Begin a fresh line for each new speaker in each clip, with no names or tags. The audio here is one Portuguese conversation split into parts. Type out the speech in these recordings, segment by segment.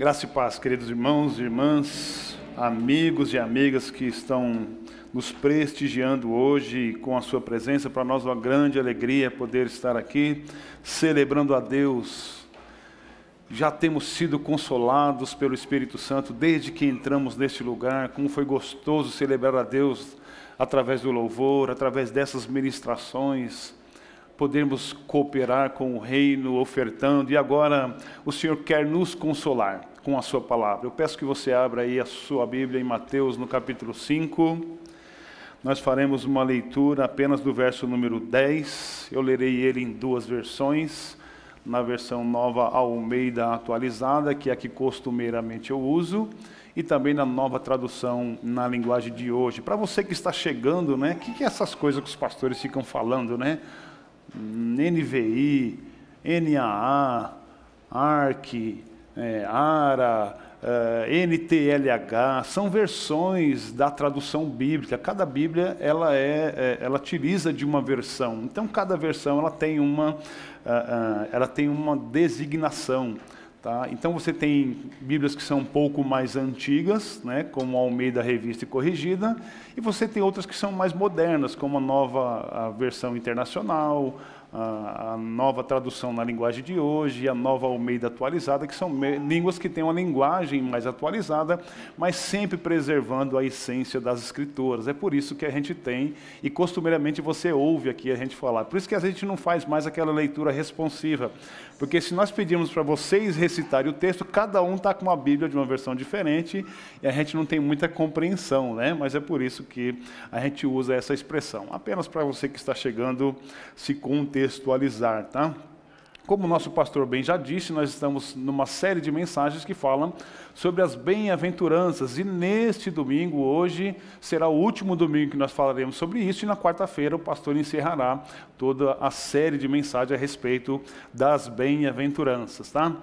Graça e paz, queridos irmãos e irmãs, amigos e amigas que estão nos prestigiando hoje com a sua presença. Para nós, uma grande alegria poder estar aqui celebrando a Deus. Já temos sido consolados pelo Espírito Santo desde que entramos neste lugar. Como foi gostoso celebrar a Deus através do louvor, através dessas ministrações podermos cooperar com o reino, ofertando, e agora o Senhor quer nos consolar com a sua palavra. Eu peço que você abra aí a sua Bíblia em Mateus, no capítulo 5. Nós faremos uma leitura apenas do verso número 10. Eu lerei ele em duas versões. Na versão nova Almeida atualizada, que é a que costumeiramente eu uso, e também na nova tradução na linguagem de hoje. Para você que está chegando, né? O que, que é essas coisas que os pastores ficam falando, né? NVI, NAA, ARC, é, ARA, é, NTLH, são versões da tradução bíblica. Cada Bíblia ela é, é ela utiliza de uma versão. Então cada versão ela tem uma, uh, uh, ela tem uma designação. Tá? Então você tem Bíblias que são um pouco mais antigas, né, como a Almeida Revista e Corrigida, e você tem outras que são mais modernas, como a nova a versão internacional, a, nova tradução na linguagem de hoje a nova Almeida atualizada, que são línguas que têm uma linguagem mais atualizada, mas sempre preservando a essência das escrituras. É por isso que a gente tem, e costumeiramente você ouve aqui a gente falar. Por isso que a gente não faz mais aquela leitura responsiva. Porque se nós pedirmos para vocês recitarem o texto, cada um está com uma Bíblia de uma versão diferente e a gente não tem muita compreensão, né? Mas é por isso que a gente usa essa expressão. Apenas para você que está chegando se contextualizar contextualizar, tá? Como o nosso pastor bem já disse, nós estamos numa série de mensagens que falam sobre as bem-aventuranças. E neste domingo, hoje, será o último domingo que nós falaremos sobre isso. E na quarta-feira, o pastor encerrará toda a série de mensagens a respeito das bem-aventuranças. Tá?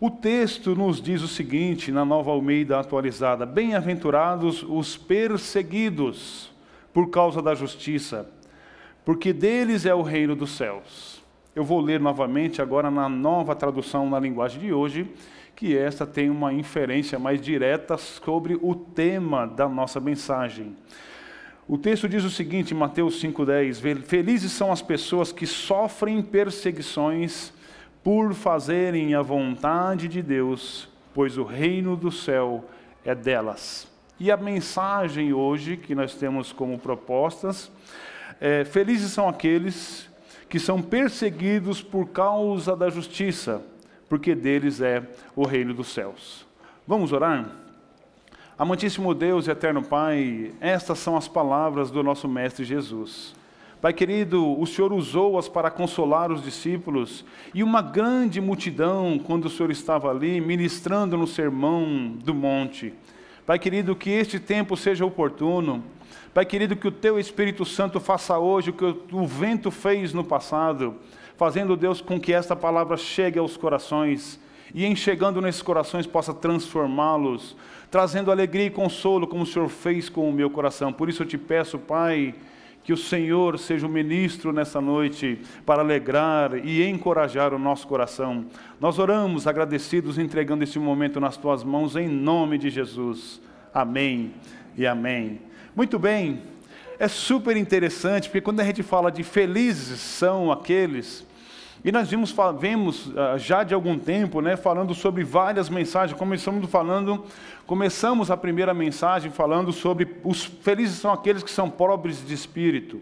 O texto nos diz o seguinte, na nova Almeida atualizada: Bem-aventurados os perseguidos por causa da justiça porque deles é o reino dos céus. Eu vou ler novamente agora na nova tradução na linguagem de hoje, que esta tem uma inferência mais direta sobre o tema da nossa mensagem. O texto diz o seguinte, Mateus 5,10: Felizes são as pessoas que sofrem perseguições por fazerem a vontade de Deus, pois o reino do céu é delas. E a mensagem hoje que nós temos como propostas é, felizes são aqueles que são perseguidos por causa da justiça, porque deles é o reino dos céus. Vamos orar? Amantíssimo Deus e eterno Pai, estas são as palavras do nosso Mestre Jesus. Pai querido, o Senhor usou-as para consolar os discípulos e uma grande multidão quando o Senhor estava ali ministrando no sermão do monte. Pai querido, que este tempo seja oportuno Pai querido, que o teu Espírito Santo faça hoje o que o vento fez no passado, fazendo, Deus, com que esta palavra chegue aos corações e, em chegando nesses corações, possa transformá-los, trazendo alegria e consolo, como o Senhor fez com o meu coração. Por isso eu te peço, Pai, que o Senhor seja o ministro nessa noite para alegrar e encorajar o nosso coração. Nós oramos agradecidos, entregando esse momento nas tuas mãos, em nome de Jesus. Amém e amém. Muito bem, é super interessante, porque quando a gente fala de felizes são aqueles, e nós vimos, vemos ah, já de algum tempo, né, falando sobre várias mensagens, começamos falando, começamos a primeira mensagem falando sobre os felizes são aqueles que são pobres de espírito,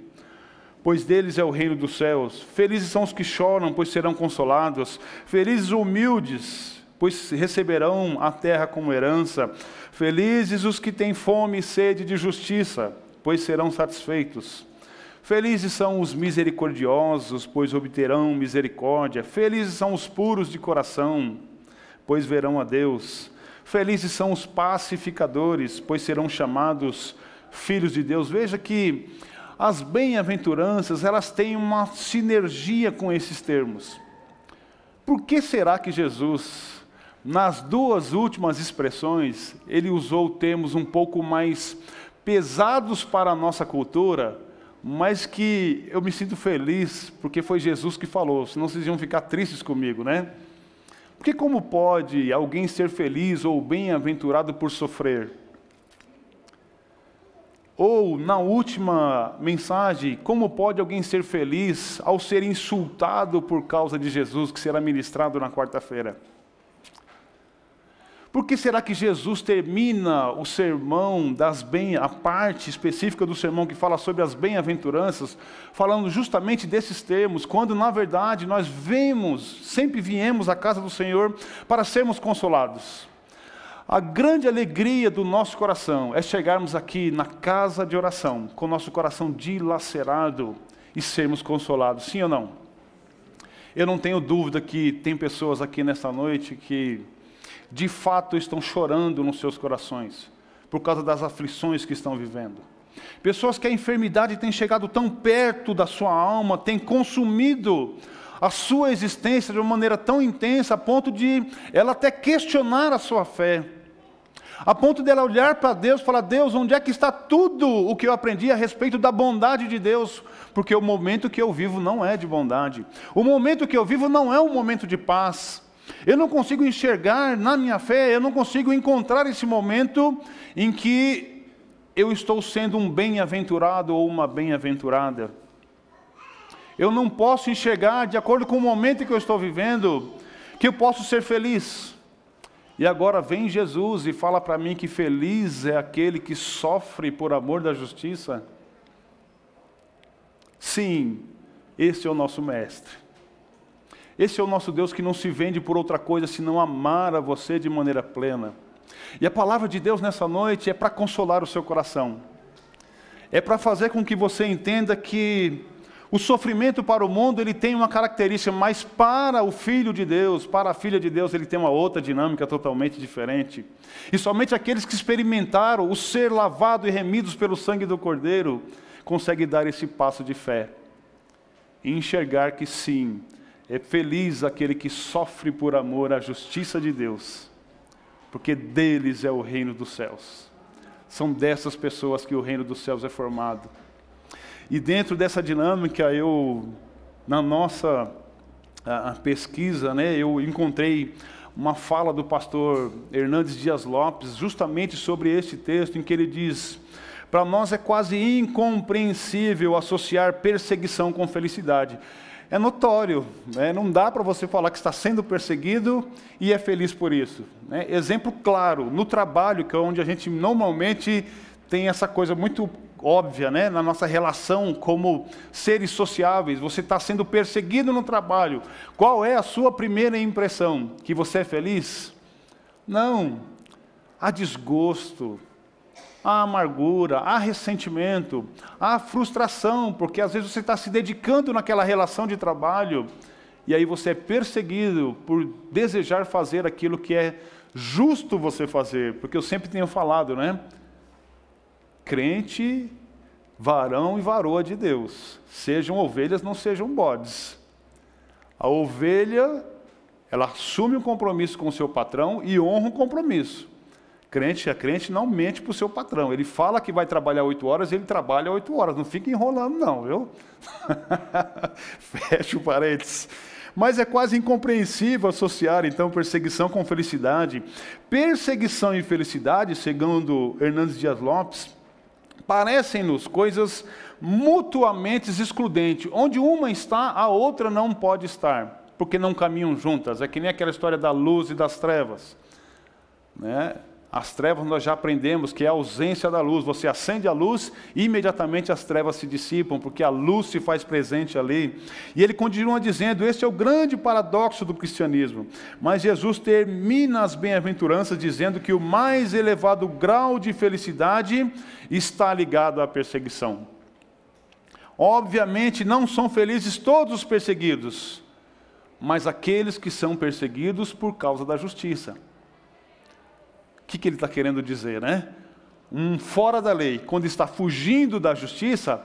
pois deles é o reino dos céus. Felizes são os que choram, pois serão consolados. Felizes humildes, pois receberão a terra como herança. Felizes os que têm fome e sede de justiça, pois serão satisfeitos. Felizes são os misericordiosos, pois obterão misericórdia. Felizes são os puros de coração, pois verão a Deus. Felizes são os pacificadores, pois serão chamados filhos de Deus. Veja que as bem-aventuranças, elas têm uma sinergia com esses termos. Por que será que Jesus nas duas últimas expressões, ele usou termos um pouco mais pesados para a nossa cultura, mas que eu me sinto feliz, porque foi Jesus que falou, senão vocês iam ficar tristes comigo, né? Porque como pode alguém ser feliz ou bem-aventurado por sofrer? Ou, na última mensagem, como pode alguém ser feliz ao ser insultado por causa de Jesus, que será ministrado na quarta-feira? Por que será que Jesus termina o sermão das bem, a parte específica do sermão que fala sobre as bem-aventuranças, falando justamente desses termos, quando na verdade nós vemos, sempre viemos à casa do Senhor para sermos consolados? A grande alegria do nosso coração é chegarmos aqui na casa de oração, com nosso coração dilacerado e sermos consolados, sim ou não? Eu não tenho dúvida que tem pessoas aqui nesta noite que de fato estão chorando nos seus corações, por causa das aflições que estão vivendo. Pessoas que a enfermidade tem chegado tão perto da sua alma, tem consumido a sua existência de uma maneira tão intensa, a ponto de ela até questionar a sua fé. A ponto dela olhar para Deus e falar: Deus, onde é que está tudo o que eu aprendi a respeito da bondade de Deus? Porque o momento que eu vivo não é de bondade. O momento que eu vivo não é um momento de paz. Eu não consigo enxergar na minha fé, eu não consigo encontrar esse momento em que eu estou sendo um bem-aventurado ou uma bem-aventurada. Eu não posso enxergar, de acordo com o momento que eu estou vivendo, que eu posso ser feliz. E agora vem Jesus e fala para mim que feliz é aquele que sofre por amor da justiça. Sim, esse é o nosso Mestre. Esse é o nosso Deus que não se vende por outra coisa senão amar a você de maneira plena. E a palavra de Deus nessa noite é para consolar o seu coração. É para fazer com que você entenda que o sofrimento para o mundo ele tem uma característica, mas para o filho de Deus, para a filha de Deus, ele tem uma outra dinâmica totalmente diferente. E somente aqueles que experimentaram o ser lavado e remidos pelo sangue do Cordeiro conseguem dar esse passo de fé e enxergar que sim, é feliz aquele que sofre por amor à justiça de Deus, porque deles é o reino dos céus. São dessas pessoas que o reino dos céus é formado. E dentro dessa dinâmica, eu, na nossa a, a pesquisa, né, eu encontrei uma fala do pastor Hernandes Dias Lopes, justamente sobre este texto, em que ele diz: Para nós é quase incompreensível associar perseguição com felicidade é notório. Né? Não dá para você falar que está sendo perseguido e é feliz por isso. Né? Exemplo claro, no trabalho, que é onde a gente normalmente tem essa coisa muito óbvia né? na nossa relação como seres sociáveis. Você está sendo perseguido no trabalho. Qual é a sua primeira impressão? Que você é feliz? Não. Há desgosto, há amargura, há ressentimento, há frustração, porque às vezes você está se dedicando naquela relação de trabalho e aí você é perseguido por desejar fazer aquilo que é justo você fazer, porque eu sempre tenho falado, né? Crente, varão e varoa de Deus, sejam ovelhas, não sejam bodes. A ovelha, ela assume um compromisso com o seu patrão e honra um compromisso. Crente é crente, não mente para o seu patrão. Ele fala que vai trabalhar oito horas, ele trabalha oito horas. Não fica enrolando, não, viu? Fecha o parênteses. Mas é quase incompreensível associar, então, perseguição com felicidade. Perseguição e felicidade, segundo Hernandes Dias Lopes, parecem-nos coisas mutuamente excludentes. Onde uma está, a outra não pode estar, porque não caminham juntas. É que nem aquela história da luz e das trevas. Né? As trevas nós já aprendemos que é a ausência da luz. Você acende a luz e imediatamente as trevas se dissipam, porque a luz se faz presente ali. E ele continua dizendo: este é o grande paradoxo do cristianismo. Mas Jesus termina as bem-aventuranças dizendo que o mais elevado grau de felicidade está ligado à perseguição. Obviamente não são felizes todos os perseguidos, mas aqueles que são perseguidos por causa da justiça. Que, que ele está querendo dizer, né? Um fora da lei, quando está fugindo da justiça,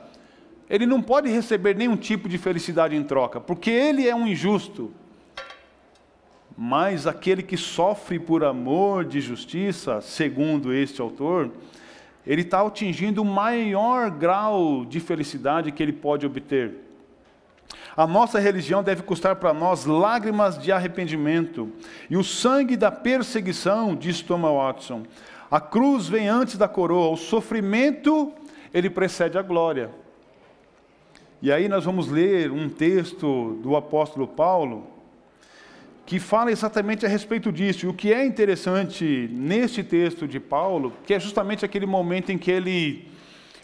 ele não pode receber nenhum tipo de felicidade em troca, porque ele é um injusto. Mas aquele que sofre por amor de justiça, segundo este autor, ele está atingindo o maior grau de felicidade que ele pode obter. A nossa religião deve custar para nós lágrimas de arrependimento. E o sangue da perseguição, diz Thomas Watson. A cruz vem antes da coroa, o sofrimento, ele precede a glória. E aí nós vamos ler um texto do apóstolo Paulo que fala exatamente a respeito disso. E o que é interessante neste texto de Paulo, que é justamente aquele momento em que ele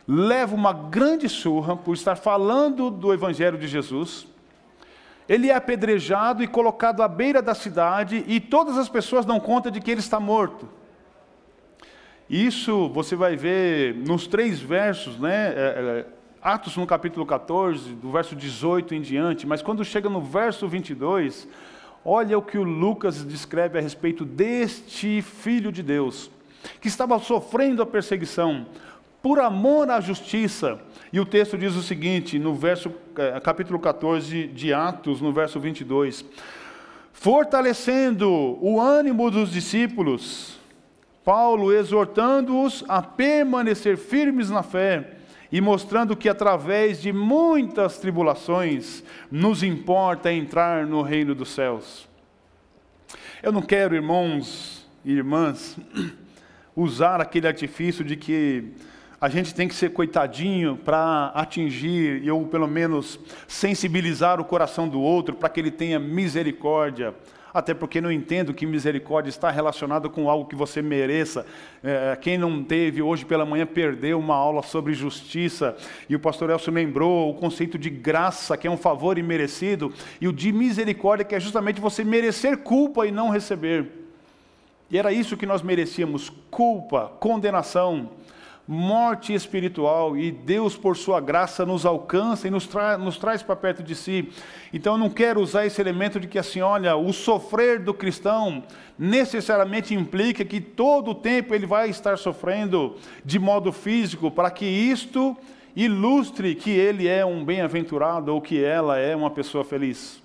leva uma grande surra por estar falando do evangelho de Jesus. Ele é apedrejado e colocado à beira da cidade e todas as pessoas dão conta de que ele está morto. Isso você vai ver nos três versos, né? É, é, Atos no capítulo 14, do verso 18 em diante, mas quando chega no verso 22, olha o que o Lucas descreve a respeito deste filho de Deus, que estava sofrendo a perseguição por amor à justiça. E o texto diz o seguinte, no verso eh, capítulo 14 de Atos, no verso 22: Fortalecendo o ânimo dos discípulos, Paulo exortando-os a permanecer firmes na fé e mostrando que através de muitas tribulações nos importa entrar no reino dos céus. Eu não quero, irmãos e irmãs, usar aquele artifício de que a gente tem que ser coitadinho para atingir, ou pelo menos sensibilizar o coração do outro para que ele tenha misericórdia até porque não entendo que misericórdia está relacionada com algo que você mereça. É, quem não teve hoje pela manhã perdeu uma aula sobre justiça, e o pastor Elcio lembrou o conceito de graça, que é um favor imerecido, e o de misericórdia, que é justamente você merecer culpa e não receber. E era isso que nós merecíamos: culpa, condenação morte espiritual e Deus, por sua graça, nos alcança e nos, tra nos traz para perto de si. Então, eu não quero usar esse elemento de que assim, olha, o sofrer do cristão necessariamente implica que todo o tempo ele vai estar sofrendo de modo físico, para que isto ilustre que ele é um bem-aventurado ou que ela é uma pessoa feliz.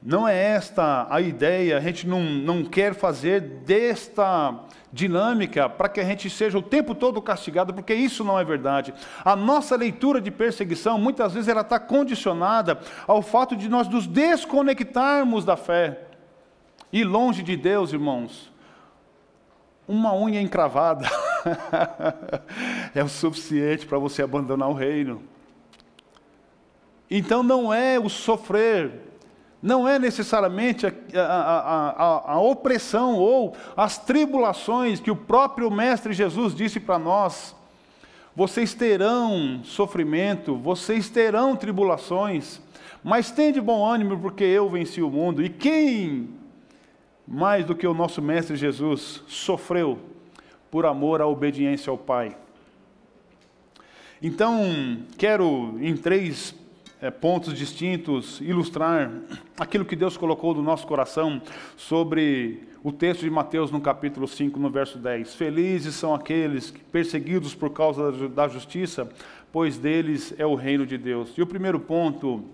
Não é esta a ideia, a gente não, não quer fazer desta dinâmica para que a gente seja o tempo todo castigado, porque isso não é verdade. A nossa leitura de perseguição, muitas vezes, ela está condicionada ao fato de nós nos desconectarmos da fé. E longe de Deus, irmãos, uma unha encravada é o suficiente para você abandonar o reino. Então não é o sofrer não é necessariamente a, a, a, a, opressão ou as tribulações que o próprio Mestre Jesus disse para nós. Vocês terão sofrimento, vocês terão tribulações, mas tem de bom ânimo, porque eu venci o mundo. E quem, mais do que o nosso Mestre Jesus, sofreu por amor à obediência ao Pai? Então, quero, em três é, pontos distintos, ilustrar aquilo que Deus colocou no nosso coração sobre o texto de Mateus no capítulo 5, no verso 10. Felizes são aqueles perseguidos por causa da justiça, pois deles é o reino de Deus. E o primeiro ponto,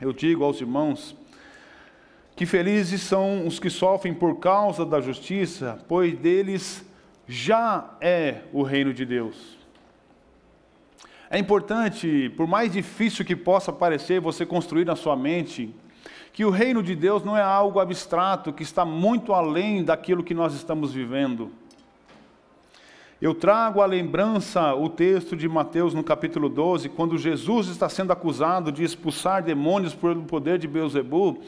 eu digo aos irmãos, que felizes são os que sofrem por causa da justiça, pois deles já é o reino de Deus. É importante, por mais difícil que possa parecer você construir na sua mente, que o reino de Deus não é algo abstrato, que está muito além daquilo que nós estamos vivendo. Eu trago à lembrança o texto de Mateus no capítulo 12, quando Jesus está sendo acusado de expulsar demônios pelo poder de Beuzebu,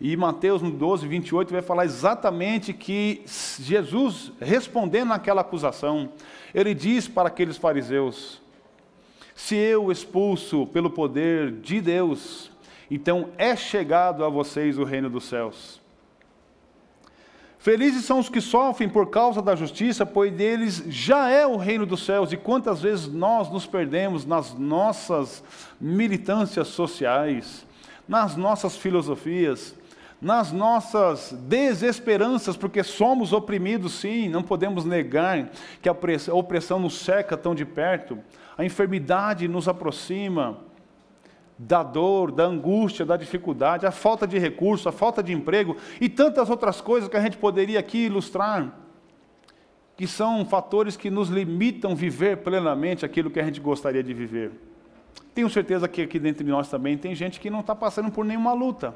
e Mateus no 12, 28 vai falar exatamente que Jesus, respondendo àquela acusação, ele diz para aqueles fariseus: se eu expulso pelo poder de Deus, então é chegado a vocês o reino dos céus. Felizes são os que sofrem por causa da justiça, pois deles já é o reino dos céus. E quantas vezes nós nos perdemos nas nossas militâncias sociais, nas nossas filosofias, nas nossas desesperanças, porque somos oprimidos, sim, não podemos negar que a opressão nos seca tão de perto a enfermidade nos aproxima da dor, da angústia, da dificuldade, a falta de recurso, a falta de emprego e tantas outras coisas que a gente poderia aqui ilustrar, que são fatores que nos limitam viver plenamente aquilo que a gente gostaria de viver. Tenho certeza que aqui dentro de nós também tem gente que não está passando por nenhuma luta,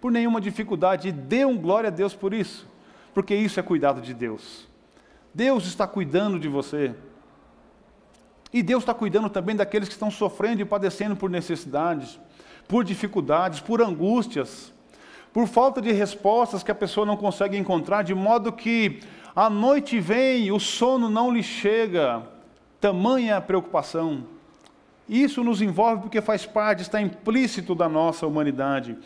por nenhuma dificuldade, e dê um glória a Deus por isso, porque isso é cuidado de Deus. Deus está cuidando de você. E Deus está cuidando também daqueles que estão sofrendo e padecendo por necessidades, por dificuldades, por angústias, por falta de respostas que a pessoa não consegue encontrar, de modo que a noite vem, o sono não lhe chega, tamanha a preocupação. Isso nos envolve porque faz parte, está implícito da nossa humanidade.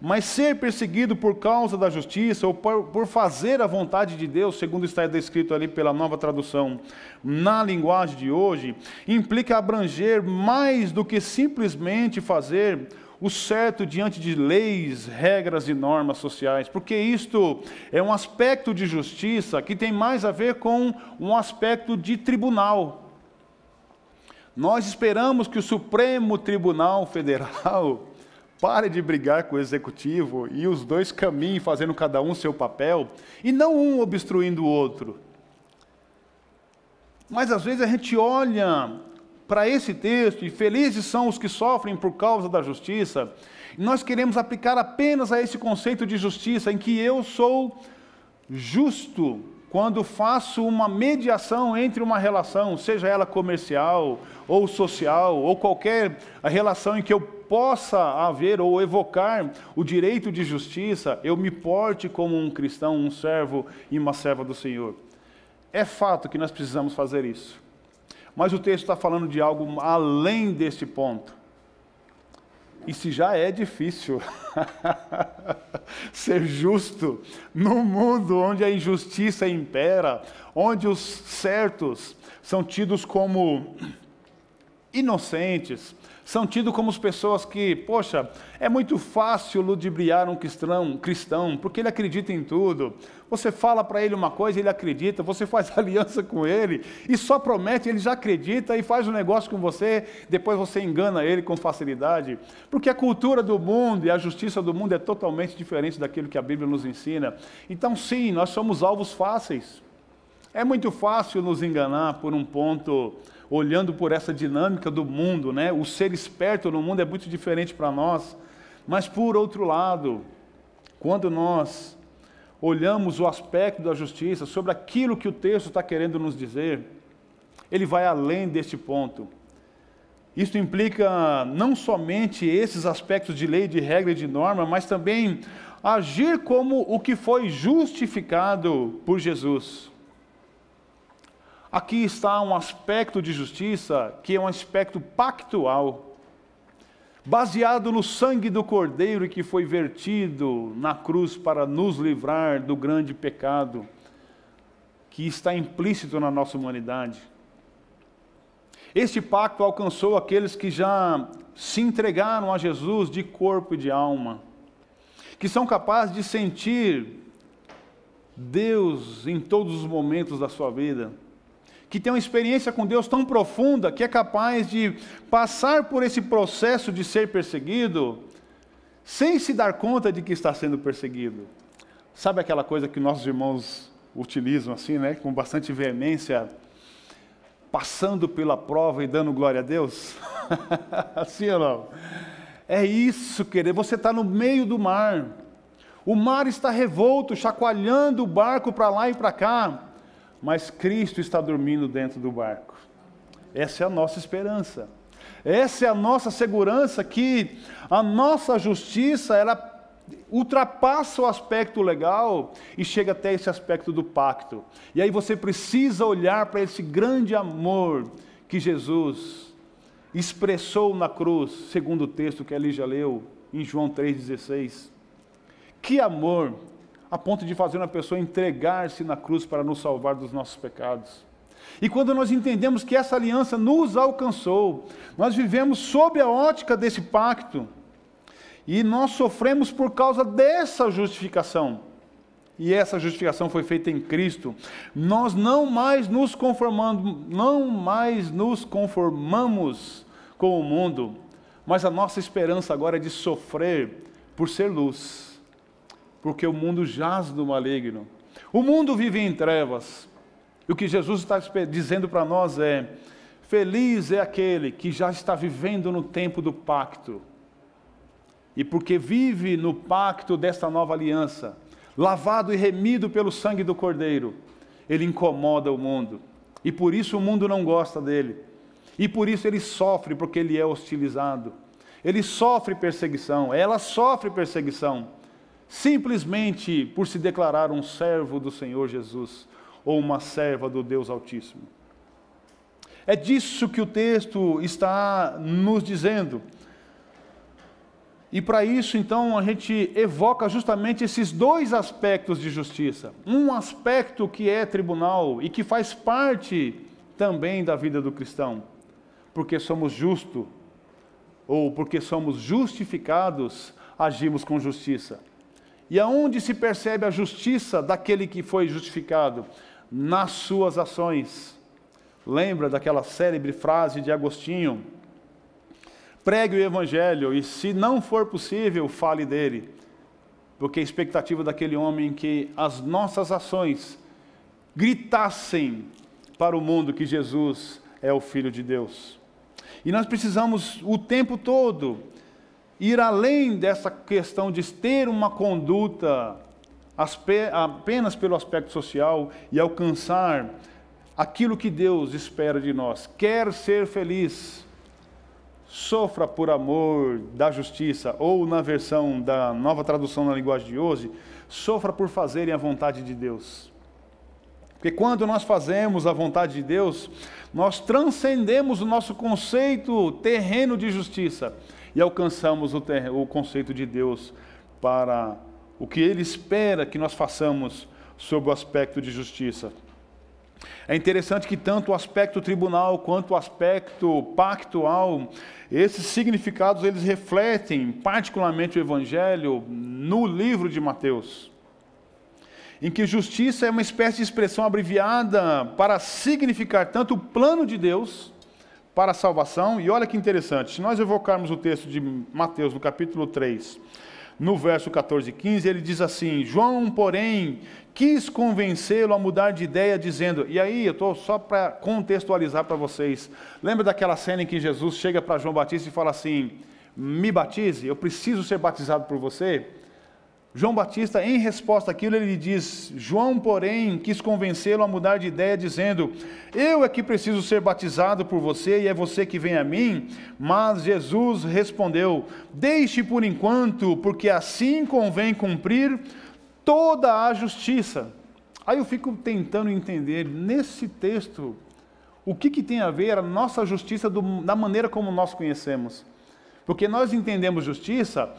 Mas ser perseguido por causa da justiça ou por, fazer a vontade de Deus, segundo está descrito ali pela nova tradução, na linguagem de hoje, implica abranger mais do que simplesmente fazer o certo diante de leis, regras e normas sociais, porque isto é um aspecto de justiça que tem mais a ver com um aspecto de tribunal. Nós esperamos que o Supremo Tribunal Federal pare de brigar com o executivo e os dois caminhem fazendo cada um seu papel e não um obstruindo o outro. Mas às vezes a gente olha para esse texto e felizes são os que sofrem por causa da justiça, e nós queremos aplicar apenas a esse conceito de justiça em que eu sou justo quando faço uma mediação entre uma relação, seja ela comercial ou social, ou qualquer relação em que eu possa haver ou evocar o direito de justiça, eu me porte como um cristão, um servo e uma serva do Senhor. É fato que nós precisamos fazer isso. Mas o texto está falando de algo além desse ponto. E se já é difícil ser justo num mundo onde a injustiça impera, onde os certos são tidos como inocentes, são tidos como as pessoas que, poxa, é muito fácil ludibriar um cristão, cristão, porque ele acredita em tudo. Você fala para ele uma coisa, ele acredita, você faz aliança com ele e só promete, ele já acredita e faz um negócio com você, depois você engana ele com facilidade. Porque a cultura do mundo e a justiça do mundo é totalmente diferente daquilo que a Bíblia nos ensina. Então, sim, nós somos alvos fáceis. É muito fácil nos enganar por um ponto olhando por essa dinâmica do mundo, né? O ser esperto no mundo é muito diferente para nós. Mas por outro lado, quando nós olhamos o aspecto da justiça sobre aquilo que o texto está querendo nos dizer, ele vai além deste ponto. Isso implica não somente esses aspectos de lei, de regra e de norma, mas também agir como o que foi justificado por Jesus. Aqui está um aspecto de justiça que é um aspecto pactual, baseado no sangue do Cordeiro que foi vertido na cruz para nos livrar do grande pecado que está implícito na nossa humanidade. Este pacto alcançou aqueles que já se entregaram a Jesus de corpo e de alma, que são capazes de sentir Deus em todos os momentos da sua vida que tem uma experiência com Deus tão profunda que é capaz de passar por esse processo de ser perseguido sem se dar conta de que está sendo perseguido. Sabe aquela coisa que nossos irmãos utilizam assim, né, com bastante veemência, passando pela prova e dando glória a Deus? assim ou não? É isso, querer. Você está no meio do mar. O mar está revolto, chacoalhando o barco para lá e para cá mas Cristo está dormindo dentro do barco. Essa é a nossa esperança. Essa é a nossa segurança que a nossa justiça ela ultrapassa o aspecto legal e chega até esse aspecto do pacto. E aí você precisa olhar para esse grande amor que Jesus expressou na cruz, segundo o texto que ali já leu em João 3,16. Que amor a ponto de fazer uma pessoa entregar-se na cruz para nos salvar dos nossos pecados. E quando nós entendemos que essa aliança nos alcançou, nós vivemos sob a ótica desse pacto, e nós sofremos por causa dessa justificação. E essa justificação foi feita em Cristo. Nós não mais nos conformamos, não mais nos conformamos com o mundo, mas a nossa esperança agora é de sofrer por ser luz porque o mundo jaz no maligno. O mundo vive em trevas. E o que Jesus está dizendo para nós é: Feliz é aquele que já está vivendo no tempo do pacto. E porque vive no pacto desta nova aliança, lavado e remido pelo sangue do Cordeiro, ele incomoda o mundo. E por isso o mundo não gosta dele. E por isso ele sofre, porque ele é hostilizado. Ele sofre perseguição, ela sofre perseguição, simplesmente por se declarar um servo do Senhor Jesus ou uma serva do Deus Altíssimo. É disso que o texto está nos dizendo. E para isso, então, a gente evoca justamente esses dois aspectos de justiça. Um aspecto que é tribunal e que faz parte também da vida do cristão, porque somos justos, ou porque somos justificados, agimos com justiça. E aonde se percebe a justiça daquele que foi justificado? Nas suas ações. Lembra daquela célebre frase de Agostinho? Pregue o Evangelho e, se não for possível, fale dele. Porque a expectativa daquele homem que as nossas ações gritassem para o mundo que Jesus é o Filho de Deus. E nós precisamos o tempo todo ir além dessa questão de ter uma conduta apenas pelo aspecto social e alcançar aquilo que Deus espera de nós. Quer ser feliz, sofra por amor da justiça, ou na versão da nova tradução na linguagem de hoje, sofra por fazerem a vontade de Deus. Porque quando nós fazemos a vontade de Deus, nós transcendemos o nosso conceito terreno de justiça e alcançamos o, o conceito de Deus para o que Ele espera que nós façamos sob o aspecto de justiça. É interessante que tanto o aspecto tribunal quanto o aspecto pactual, esses significados eles refletem particularmente o evangelho no livro de Mateus. Em que justiça é uma espécie de expressão abreviada para significar tanto o plano de Deus para a salvação, e olha que interessante, se nós evocarmos o texto de Mateus no capítulo 3, no verso 14 e 15, ele diz assim: João, porém, quis convencê-lo a mudar de ideia, dizendo, e aí eu estou só para contextualizar para vocês. Lembra daquela cena em que Jesus chega para João Batista e fala assim: Me batize, eu preciso ser batizado por você? João Batista, em resposta àquilo, ele diz: João, porém, quis convencê-lo a mudar de ideia, dizendo: Eu é que preciso ser batizado por você e é você que vem a mim. Mas Jesus respondeu: Deixe por enquanto, porque assim convém cumprir toda a justiça. Aí eu fico tentando entender nesse texto o que, que tem a ver a nossa justiça do, da maneira como nós conhecemos. Porque nós entendemos justiça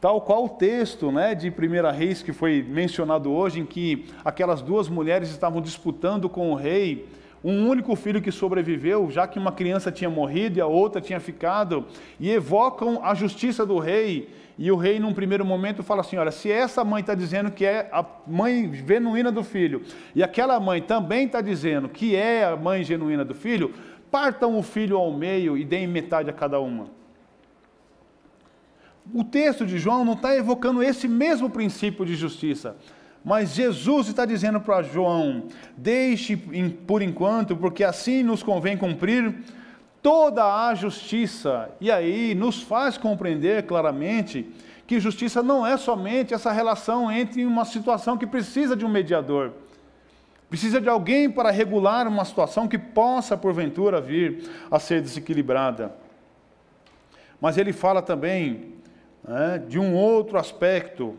Tal qual o texto né, de 1 Reis que foi mencionado hoje, em que aquelas duas mulheres estavam disputando com o rei um único filho que sobreviveu, já que uma criança tinha morrido e a outra tinha ficado, e evocam a justiça do rei. E o rei, num primeiro momento, fala assim: olha, se essa mãe está dizendo que é a mãe genuína do filho, e aquela mãe também está dizendo que é a mãe genuína do filho, partam o filho ao meio e deem metade a cada uma o texto de João não está evocando esse mesmo princípio de justiça. Mas Jesus está dizendo para João: deixe por enquanto, porque assim nos convém cumprir toda a justiça. E aí nos faz compreender claramente que justiça não é somente essa relação entre uma situação que precisa de um mediador, precisa de alguém para regular uma situação que possa, porventura, vir a ser desequilibrada. Mas ele fala também né, de um outro aspecto.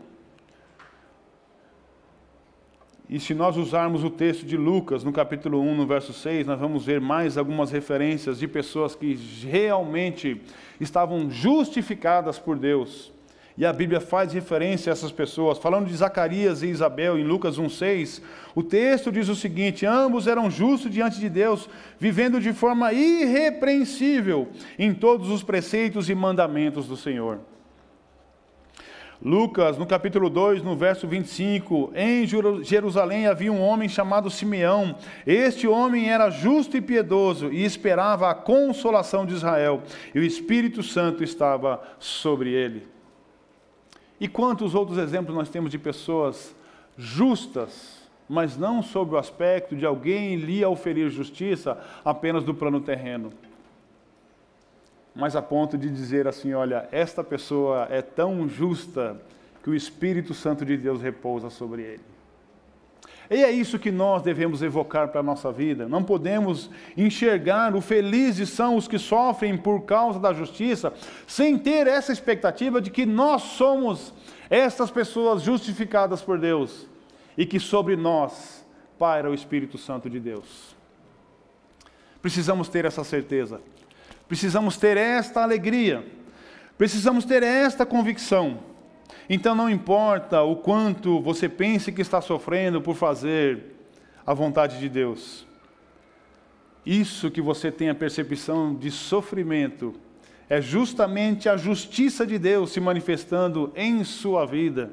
E se nós usarmos o texto de Lucas, no capítulo 1, no verso 6, nós vamos ver mais algumas referências de pessoas que realmente estavam justificadas por Deus. E a Bíblia faz referência a essas pessoas. Falando de Zacarias e Isabel em Lucas 1,6, o texto diz o seguinte: ambos eram justos diante de Deus, vivendo de forma irrepreensível em todos os preceitos e mandamentos do Senhor. Lucas, no capítulo 2, no verso 25, em Jerusalém havia um homem chamado Simeão. Este homem era justo e piedoso e esperava a consolação de Israel, e o Espírito Santo estava sobre ele. E quantos outros exemplos nós temos de pessoas justas mas não sob o aspecto de alguém lhe oferir justiça apenas do plano terreno. Mas a ponto de dizer assim: olha, esta pessoa é tão justa que o Espírito Santo de Deus repousa sobre ele. E é isso que nós devemos evocar para a nossa vida. Não podemos enxergar o felizes são os que sofrem por causa da justiça, sem ter essa expectativa de que nós somos estas pessoas justificadas por Deus e que sobre nós paira o Espírito Santo de Deus. Precisamos ter essa certeza, precisamos ter esta alegria, precisamos ter esta convicção. Então não importa o quanto você pense que está sofrendo por fazer a vontade de Deus. Isso que você tem a percepção de sofrimento é justamente a justiça de Deus se manifestando em sua vida,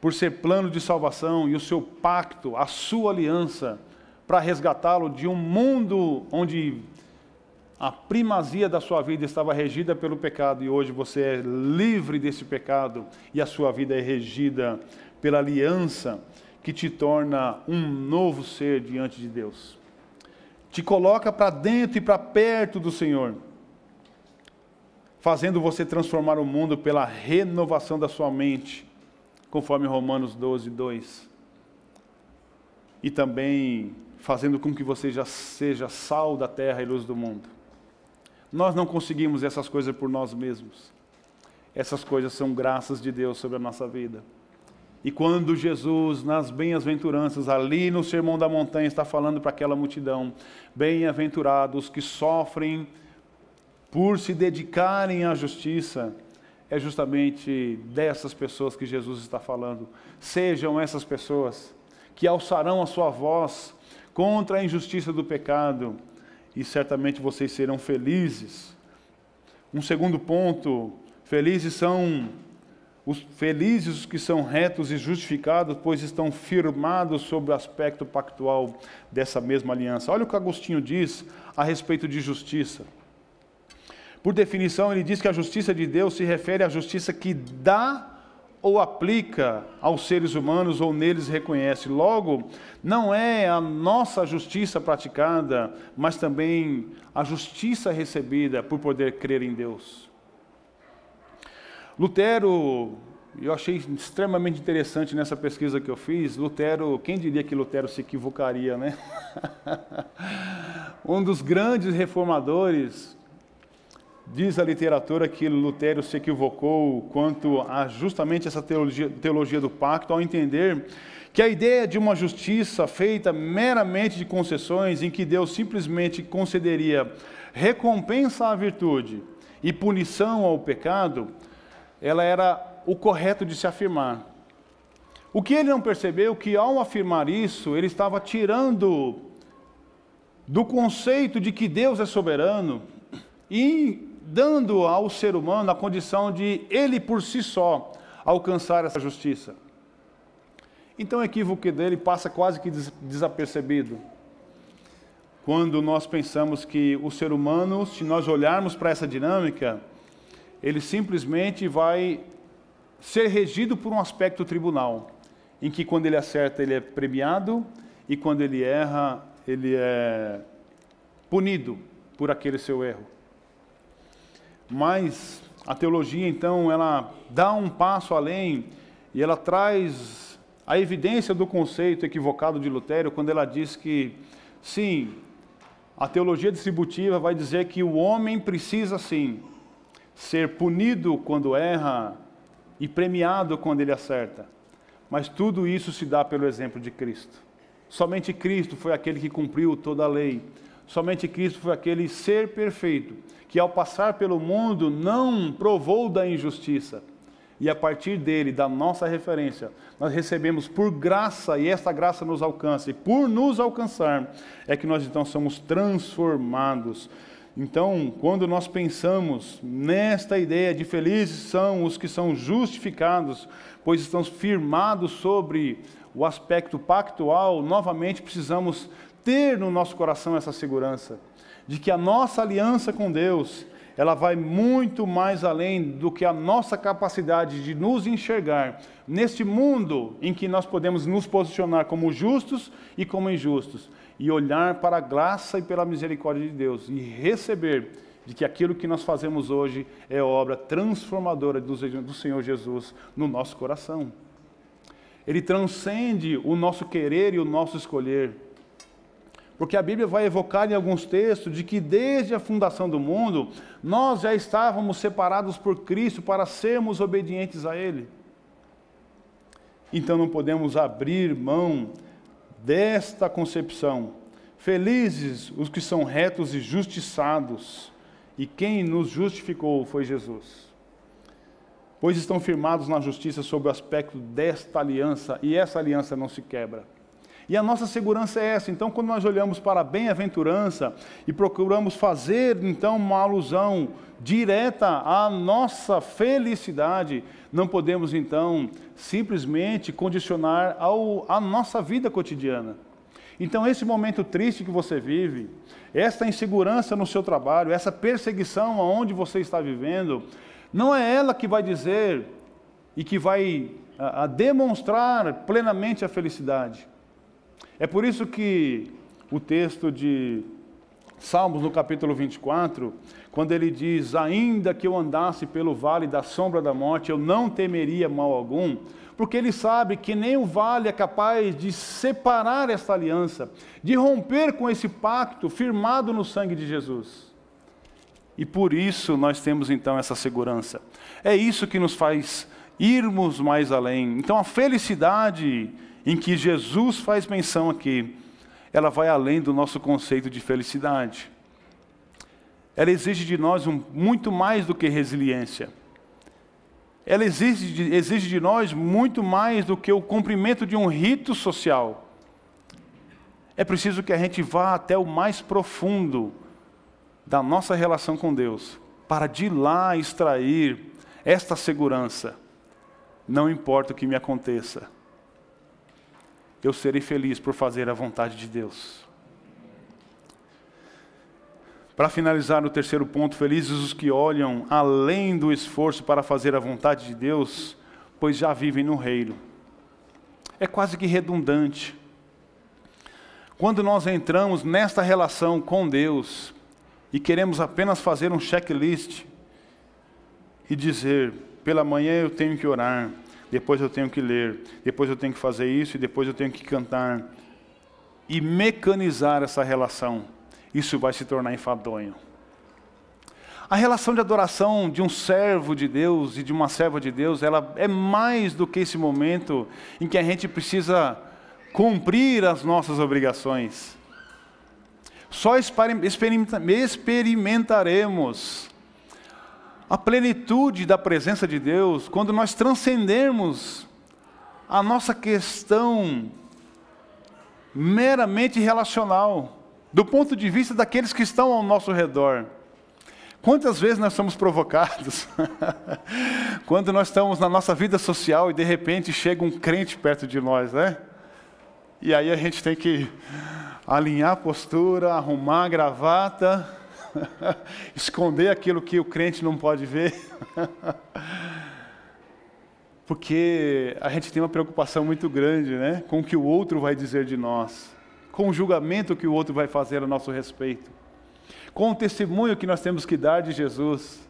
por ser plano de salvação e o seu pacto, a sua aliança, para resgatá-lo de um mundo onde a primazia da sua vida estava regida pelo pecado e hoje você é livre desse pecado e a sua vida é regida pela aliança que te torna um novo ser diante de Deus. Te coloca para dentro e para perto do Senhor, fazendo você transformar o mundo pela renovação da sua mente, conforme Romanos 12, 2. E também fazendo com que você já seja sal da terra e luz do mundo. Nós não conseguimos essas coisas por nós mesmos. Essas coisas são graças de Deus sobre a nossa vida. E quando Jesus, nas bem-aventuranças, ali no Sermão da Montanha, está falando para aquela multidão: bem-aventurados que sofrem por se dedicarem à justiça, é justamente dessas pessoas que Jesus está falando. Sejam essas pessoas que alçarão a sua voz contra a injustiça do pecado e certamente vocês serão felizes. Um segundo ponto, felizes são os felizes os que são retos e justificados, pois estão firmados sobre o aspecto pactual dessa mesma aliança. Olha o que Agostinho diz a respeito de justiça. Por definição, ele diz que a justiça de Deus se refere à justiça que dá ou aplica aos seres humanos ou neles reconhece. Logo, não é a nossa justiça praticada, mas também a justiça recebida por poder crer em Deus. Lutero, eu achei extremamente interessante nessa pesquisa que eu fiz. Lutero, quem diria que Lutero se equivocaria, né? um dos grandes reformadores Diz a literatura que Lutero se equivocou quanto a justamente essa teologia, teologia do pacto, ao entender que a ideia de uma justiça feita meramente de concessões, em que Deus simplesmente concederia recompensa à virtude e punição ao pecado, ela era o correto de se afirmar. O que ele não percebeu que ao afirmar isso, ele estava tirando do conceito de que Deus é soberano e dando ao ser humano a condição de ele por si só alcançar essa justiça. Então o equívoco dele passa quase que desapercebido. Quando nós pensamos que o ser humano, se nós olharmos para essa dinâmica, ele simplesmente vai ser regido por um aspecto tribunal, em que quando ele acerta ele é premiado e quando ele erra ele é punido por aquele seu erro. Mas a teologia, então, ela dá um passo além e ela traz a evidência do conceito equivocado de Lutero quando ela diz que, sim, a teologia distributiva vai dizer que o homem precisa, sim, ser punido quando erra e premiado quando ele acerta. Mas tudo isso se dá pelo exemplo de Cristo. Somente Cristo foi aquele que cumpriu toda a lei. Somente Cristo foi aquele ser perfeito que ao passar pelo mundo não provou da injustiça. E a partir dele, da nossa referência, nós recebemos por graça, e essa graça nos alcança, e por nos alcançar, é que nós então somos transformados. Então, quando nós pensamos nesta ideia de felizes são os que são justificados, pois estão firmados sobre o aspecto pactual, novamente precisamos ter no nosso coração essa segurança de que a nossa aliança com Deus ela vai muito mais além do que a nossa capacidade de nos enxergar neste mundo em que nós podemos nos posicionar como justos e como injustos e olhar para a graça e pela misericórdia de Deus e receber de que aquilo que nós fazemos hoje é obra transformadora do Senhor Jesus no nosso coração. Ele transcende o nosso querer e o nosso escolher. Porque a Bíblia vai evocar em alguns textos de que desde a fundação do mundo, nós já estávamos separados por Cristo para sermos obedientes a Ele. Então não podemos abrir mão desta concepção. Felizes os que são retos e justiçados, e quem nos justificou foi Jesus. Pois estão firmados na justiça sob o aspecto desta aliança, e essa aliança não se quebra. E a nossa segurança é essa. Então, quando nós olhamos para a bem-aventurança e procuramos fazer então uma alusão direta à nossa felicidade, não podemos então simplesmente condicionar ao, a nossa vida cotidiana. Então, esse momento triste que você vive, essa insegurança no seu trabalho, essa perseguição aonde você está vivendo, não é ela que vai dizer e que vai a, a demonstrar plenamente a felicidade. É por isso que o texto de Salmos, no capítulo 24, quando ele diz: Ainda que eu andasse pelo vale da sombra da morte, eu não temeria mal algum, porque ele sabe que nem o vale é capaz de separar esta aliança, de romper com esse pacto firmado no sangue de Jesus. E por isso nós temos então essa segurança. É isso que nos faz irmos mais além. Então a felicidade em que Jesus faz menção aqui, ela vai além do nosso conceito de felicidade. Ela exige de nós um, muito mais do que resiliência. Ela exige de, exige de nós muito mais do que o cumprimento de um rito social. É preciso que a gente vá até o mais profundo da nossa relação com Deus, para de lá extrair esta segurança. Não importa o que me aconteça, eu serei feliz por fazer a vontade de Deus. Para finalizar no terceiro ponto, felizes os que olham além do esforço para fazer a vontade de Deus, pois já vivem no reino. É quase que redundante. Quando nós entramos nesta relação com Deus e queremos apenas fazer um checklist e dizer: pela manhã eu tenho que orar, depois eu tenho que ler, depois eu tenho que fazer isso e depois eu tenho que cantar. E mecanizar essa relação, isso vai se tornar enfadonho. A relação de adoração de um servo de Deus e de uma serva de Deus, ela é mais do que esse momento em que a gente precisa cumprir as nossas obrigações. Só experimentaremos a plenitude da presença de Deus, quando nós transcendermos a nossa questão meramente relacional, do ponto de vista daqueles que estão ao nosso redor. Quantas vezes nós somos provocados quando nós estamos na nossa vida social e de repente chega um crente perto de nós, né? E aí a gente tem que alinhar a postura, arrumar a gravata, esconder aquilo que o crente não pode ver. Porque a gente tem uma preocupação muito grande né, com o que o outro vai dizer de nós, com o julgamento que o outro vai fazer a nosso respeito, com o testemunho que nós temos que dar de Jesus.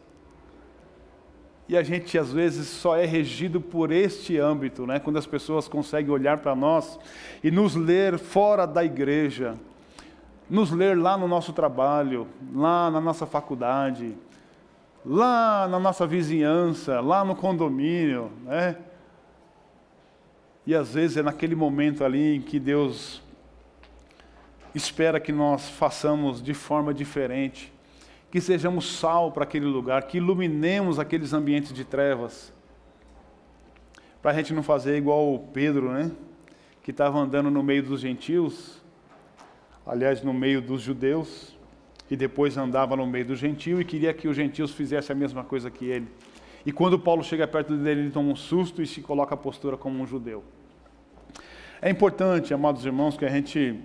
E a gente às vezes só é regido por este âmbito, né? quando as pessoas conseguem olhar para nós e nos ler fora da igreja, nos ler lá no nosso trabalho, lá na nossa faculdade, lá na nossa vizinhança, lá no condomínio, né? E às vezes é naquele momento ali em que Deus espera que nós façamos de forma diferente, que sejamos sal para aquele lugar, que iluminemos aqueles ambientes de trevas, para a gente não fazer igual o Pedro, né? Que estava andando no meio dos gentios aliás, no meio dos judeus, e depois andava no meio do gentio e queria que os gentios fizessem a mesma coisa que ele. E quando Paulo chega perto dele, ele toma um susto e se coloca a postura como um judeu. É importante, amados irmãos, que a gente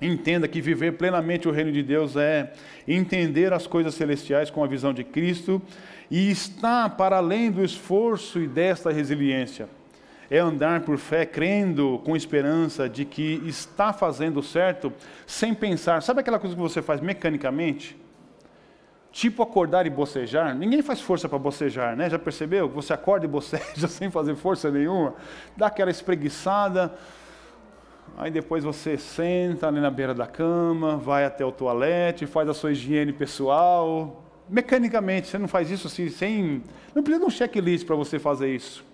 Entenda que viver plenamente o reino de Deus é entender as coisas celestiais com a visão de Cristo e estar para além do esforço e desta resiliência. É andar por fé, crendo com esperança de que está fazendo certo, sem pensar. Sabe aquela coisa que você faz mecanicamente? Tipo acordar e bocejar. Ninguém faz força para bocejar, né? Já percebeu? Você acorda e boceja sem fazer força nenhuma, dá aquela espreguiçada Aí depois você senta ali na beira da cama, vai até o toalete, faz a sua higiene pessoal. Mecanicamente, você não faz isso assim, sem. Não precisa de um checklist para você fazer isso.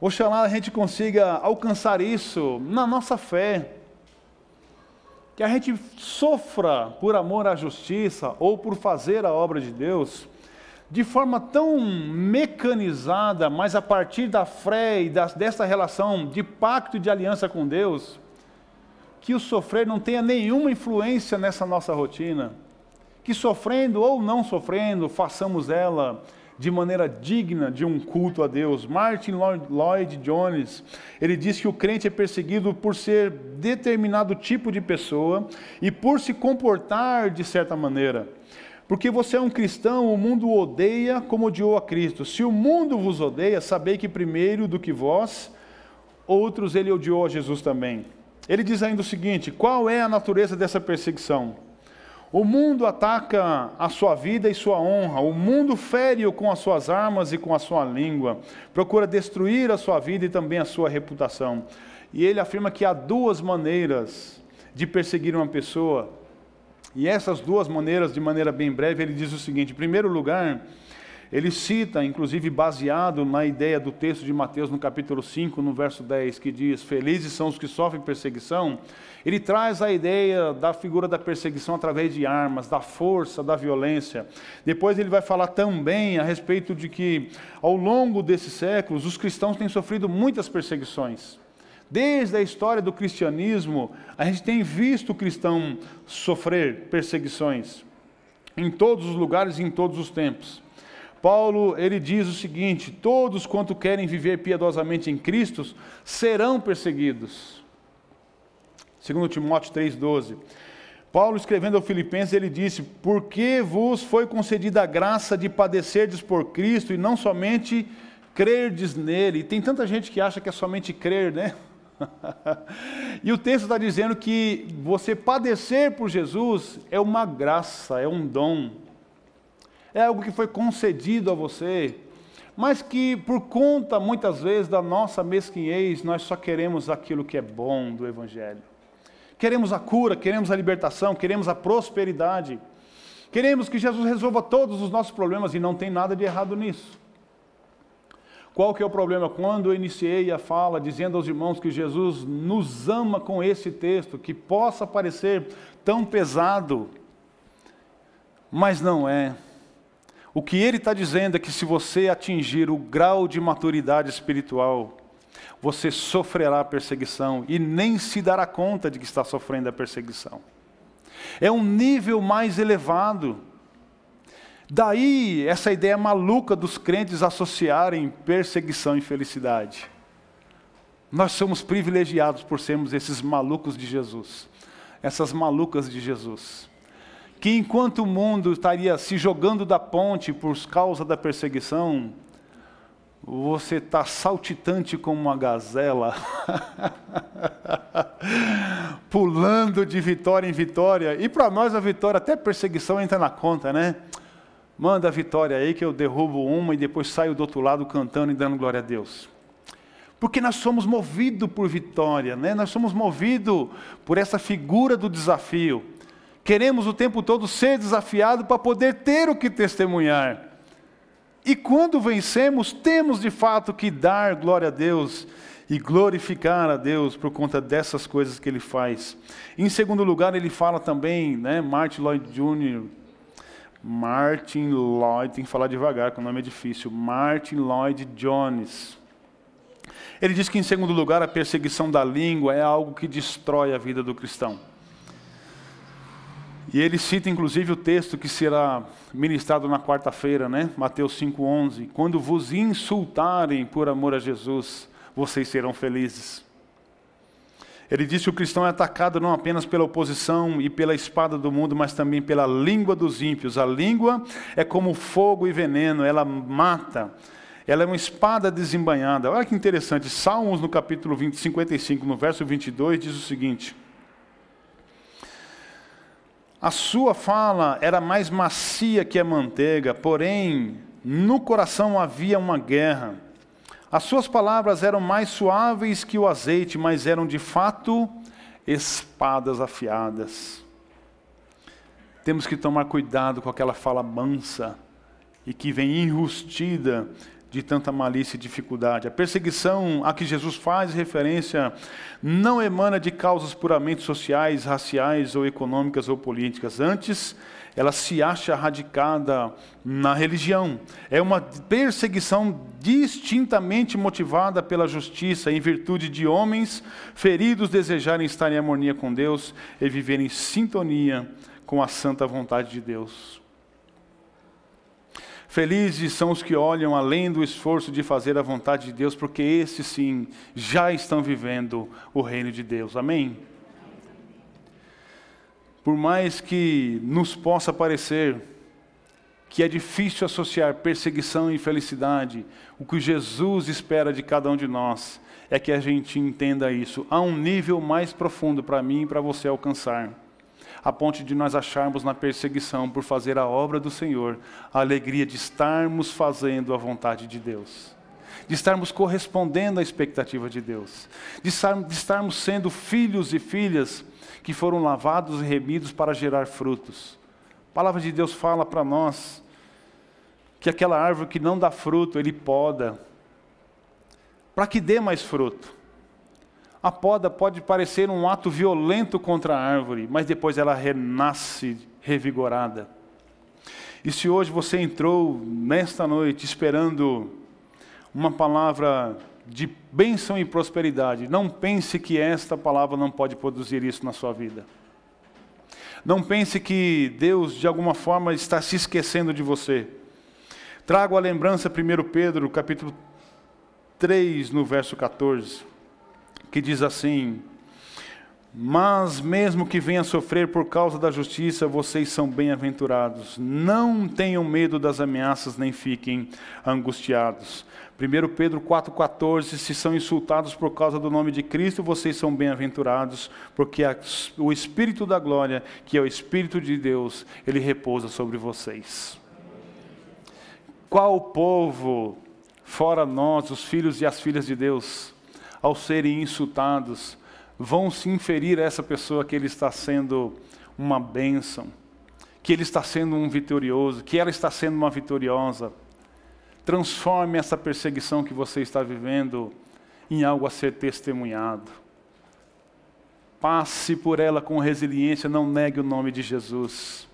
Oxalá a gente consiga alcançar isso na nossa fé. Que a gente sofra por amor à justiça ou por fazer a obra de Deus de forma tão mecanizada, mas a partir da fé e das, dessa relação de pacto e de aliança com Deus, que o sofrer não tenha nenhuma influência nessa nossa rotina. Que sofrendo ou não sofrendo, façamos ela de maneira digna de um culto a Deus. Martin Lloyd Jones, ele diz que o crente é perseguido por ser determinado tipo de pessoa e por se comportar de certa maneira. Porque você é um cristão, o mundo odeia como odiou a Cristo. Se o mundo vos odeia, sabei que primeiro do que vós, outros ele odiou a Jesus também. Ele diz ainda o seguinte: qual é a natureza dessa perseguição? O mundo ataca a sua vida e sua honra, o mundo fere-o com as suas armas e com a sua língua, procura destruir a sua vida e também a sua reputação. E ele afirma que há duas maneiras de perseguir uma pessoa. E essas duas maneiras, de maneira bem breve, ele diz o seguinte: em primeiro lugar, ele cita, inclusive baseado na ideia do texto de Mateus no capítulo 5, no verso 10, que diz: Felizes são os que sofrem perseguição. Ele traz a ideia da figura da perseguição através de armas, da força, da violência. Depois ele vai falar também a respeito de que, ao longo desses séculos, os cristãos têm sofrido muitas perseguições. Desde a história do cristianismo, a gente tem visto o cristão sofrer perseguições em todos os lugares e em todos os tempos. Paulo, ele diz o seguinte: todos quanto querem viver piedosamente em Cristo serão perseguidos. Segundo Timóteo 3:12. Paulo escrevendo ao Filipenses, ele disse: "Porque vos foi concedida a graça de padecerdes por Cristo e não somente crerdes nele". E tem tanta gente que acha que é somente crer, né? e o texto está dizendo que você padecer por Jesus é uma graça, é um dom, é algo que foi concedido a você, mas que por conta muitas vezes da nossa mesquinhez, nós só queremos aquilo que é bom do Evangelho. Queremos a cura, queremos a libertação, queremos a prosperidade, queremos que Jesus resolva todos os nossos problemas e não tem nada de errado nisso. Qual que é o problema? Quando eu iniciei a fala dizendo aos irmãos que Jesus nos ama com esse texto, que possa parecer tão pesado, mas não é. O que ele está dizendo é que se você atingir o grau de maturidade espiritual, você sofrerá perseguição e nem se dará conta de que está sofrendo a perseguição. É um nível mais elevado. Daí essa ideia maluca dos crentes associarem perseguição e felicidade. Nós somos privilegiados por sermos esses malucos de Jesus, essas malucas de Jesus. Que enquanto o mundo estaria se jogando da ponte por causa da perseguição, você está saltitante como uma gazela, pulando de vitória em vitória. E para nós a vitória, até perseguição entra na conta, né? Manda a vitória aí que eu derrubo uma e depois saio do outro lado cantando e dando glória a Deus. Porque nós somos movidos por vitória, né? nós somos movidos por essa figura do desafio. Queremos o tempo todo ser desafiado para poder ter o que testemunhar. E quando vencemos, temos de fato que dar glória a Deus e glorificar a Deus por conta dessas coisas que ele faz. Em segundo lugar, ele fala também, né, Martin Lloyd Jr., Martin Lloyd, tem que falar devagar, que o nome é difícil. Martin Lloyd Jones. Ele diz que, em segundo lugar, a perseguição da língua é algo que destrói a vida do cristão. E ele cita, inclusive, o texto que será ministrado na quarta-feira, né? Mateus 5,11. Quando vos insultarem por amor a Jesus, vocês serão felizes. Ele diz que o cristão é atacado não apenas pela oposição e pela espada do mundo, mas também pela língua dos ímpios. A língua é como fogo e veneno, ela mata. Ela é uma espada desembanhada. Olha que interessante. Salmos, no capítulo 20, 55, no verso 22, diz o seguinte: A sua fala era mais macia que a manteiga, porém, no coração havia uma guerra. As suas palavras eram mais suaves que o azeite, mas eram de fato espadas afiadas. Temos que tomar cuidado com aquela fala mansa e que vem enrustida de tanta malícia e dificuldade. A perseguição a que Jesus faz referência não emana de causas puramente sociais, raciais ou econômicas ou políticas. Antes, ela se acha radicada na religião. É uma perseguição distintamente motivada pela justiça, em virtude de homens feridos desejarem estar em harmonia com Deus e viver em sintonia com a santa vontade de Deus. Felizes são os que olham além do esforço de fazer a vontade de Deus, porque esses sim já estão vivendo o reino de Deus. Amém? Por mais que nos possa parecer que é difícil associar perseguição e felicidade, o que Jesus espera de cada um de nós é que a gente entenda isso a um nível mais profundo para mim e para você alcançar a ponto de nós acharmos na perseguição por fazer a obra do Senhor a alegria de estarmos fazendo a vontade de Deus, de estarmos correspondendo à expectativa de Deus, de, estarmos sendo filhos e filhas que foram lavados e remidos para gerar frutos. A palavra de Deus fala para nós que aquela árvore que não dá fruto, ele poda, para que dê mais fruto. A poda pode parecer um ato violento contra a árvore, mas depois ela renasce revigorada. E se hoje você entrou nesta noite esperando uma palavra de bênção e prosperidade, não pense que esta palavra não pode produzir isso na sua vida. Não pense que Deus, de alguma forma, está se esquecendo de você. Trago a lembrança 1 Pedro, capítulo 3, no verso 14 que diz assim: Mas mesmo que venha sofrer por causa da justiça, vocês são bem-aventurados. Não tenham medo das ameaças, nem fiquem angustiados. 1 Pedro 4,14: Se são insultados por causa do nome de Cristo, vocês são bem-aventurados, porque o Espírito da glória, que é o Espírito de Deus, ele repousa sobre vocês. Qual povo, fora nós, os filhos e as filhas de Deus, ao serem insultados, vão se inferir a essa pessoa que ele está sendo uma bênção, que ele está sendo um vitorioso, que ela está sendo uma vitoriosa. Transforme essa perseguição que você está vivendo em algo a ser testemunhado. Passe por ela com resiliência, não negue o nome de Jesus.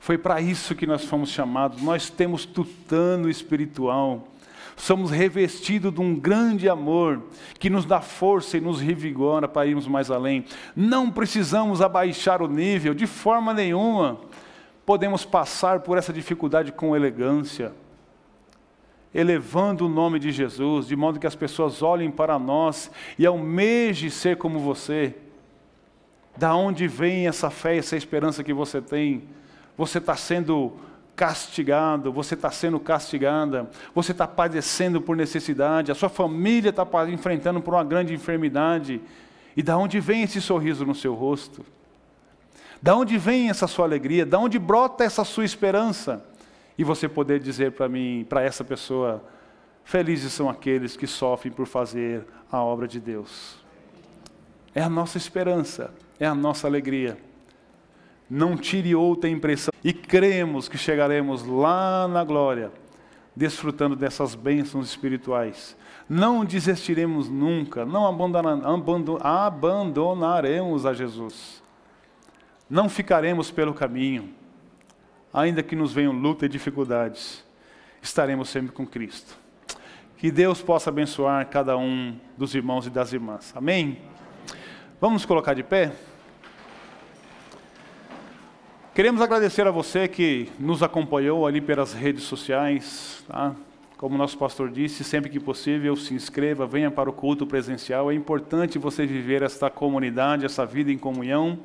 Foi para isso que nós fomos chamados. Nós temos tutano espiritual somos revestidos de um grande amor que nos dá força e nos revigora para irmos mais além. Não precisamos abaixar o nível de forma nenhuma. Podemos passar por essa dificuldade com elegância, elevando o nome de Jesus, de modo que as pessoas olhem para nós e almejem ser como você. Da onde vem essa fé, essa esperança que você tem? Você está sendo castigado, você está sendo castigada, você está padecendo por necessidade, a sua família está enfrentando por uma grande enfermidade. E da onde vem esse sorriso no seu rosto? Da onde vem essa sua alegria? Da onde brota essa sua esperança? E você poder dizer para mim, para essa pessoa, felizes são aqueles que sofrem por fazer a obra de Deus. É a nossa esperança, é a nossa alegria não tire outra impressão. E cremos que chegaremos lá na glória, desfrutando dessas bênçãos espirituais. Não desistiremos nunca, não abandonaremos a Jesus. Não ficaremos pelo caminho, ainda que nos venham luta e dificuldades, estaremos sempre com Cristo. Que Deus possa abençoar cada um dos irmãos e das irmãs. Amém? Vamos colocar de pé? Queremos agradecer a você que nos acompanhou ali pelas redes sociais, tá? como nosso pastor disse, sempre que possível, se inscreva, venha para o culto presencial. É importante você viver esta comunidade, essa vida em comunhão.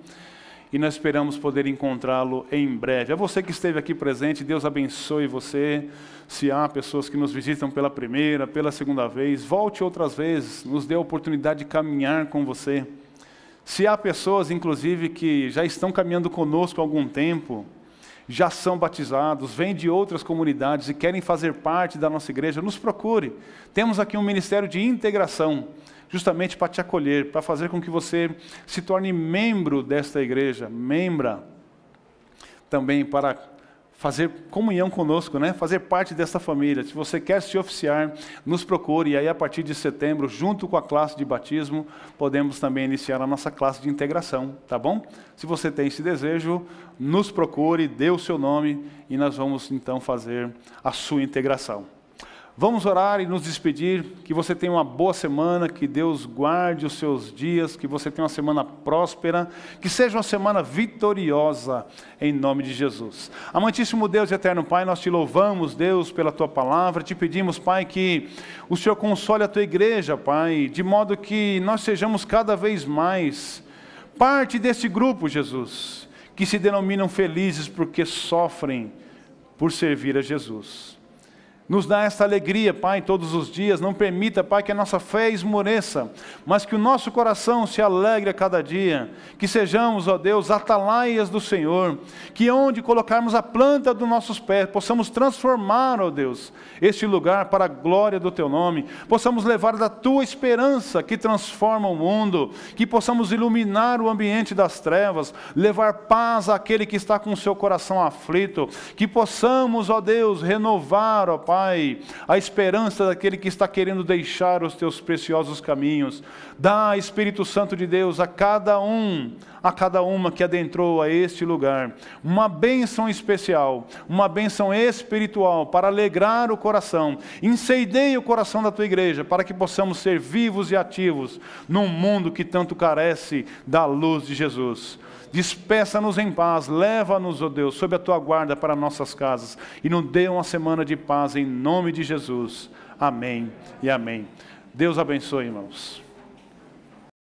E nós esperamos poder encontrá-lo em breve. A você que esteve aqui presente, Deus abençoe você. Se há pessoas que nos visitam pela primeira, pela segunda vez, volte outras vezes, nos dê a oportunidade de caminhar com você. Se há pessoas, inclusive, que já estão caminhando conosco há algum tempo, já são batizados, vêm de outras comunidades e querem fazer parte da nossa igreja, nos procure. Temos aqui um ministério de integração, justamente para te acolher, para fazer com que você se torne membro desta igreja, membra também para fazer comunhão conosco, né? fazer parte dessa família. Se você quer se oficiar, nos procure, e aí a partir de setembro, junto com a classe de batismo, podemos também iniciar a nossa classe de integração, tá bom? Se você tem esse desejo, nos procure, dê o seu nome, e nós vamos então fazer a sua integração. Vamos orar e nos despedir. Que você tenha uma boa semana, que Deus guarde os seus dias, que você tenha uma semana próspera, que seja uma semana vitoriosa, em nome de Jesus. Amantíssimo Deus e eterno Pai, nós te louvamos, Deus, pela tua palavra. Te pedimos, Pai, que o Senhor console a tua igreja, Pai, de modo que nós sejamos cada vez mais parte desse grupo, Jesus, que se denominam felizes porque sofrem por servir a Jesus. Nos dá esta alegria, Pai, todos os dias. Não permita, Pai, que a nossa fé esmoreça, mas que o nosso coração se alegre a cada dia. Que sejamos, ó Deus, atalaias do Senhor. Que onde colocarmos a planta dos nossos pés, possamos transformar, ó Deus, este lugar para a glória do Teu nome. Possamos levar da Tua esperança que transforma o mundo. Que possamos iluminar o ambiente das trevas. Levar paz àquele que está com o seu coração aflito. Que possamos, ó Deus, renovar, ó Pai Pai, a esperança daquele que está querendo deixar os teus preciosos caminhos. Dá, Espírito Santo de Deus, a cada um, a cada uma que adentrou a este lugar, uma bênção especial, uma bênção espiritual para alegrar o coração. Incendeie o coração da tua igreja para que possamos ser vivos e ativos num mundo que tanto carece da luz de Jesus. Despeça-nos em paz, leva-nos, ó oh Deus, sob a tua guarda para nossas casas e nos dê uma semana de paz em nome de Jesus. Amém e amém. Deus abençoe, irmãos.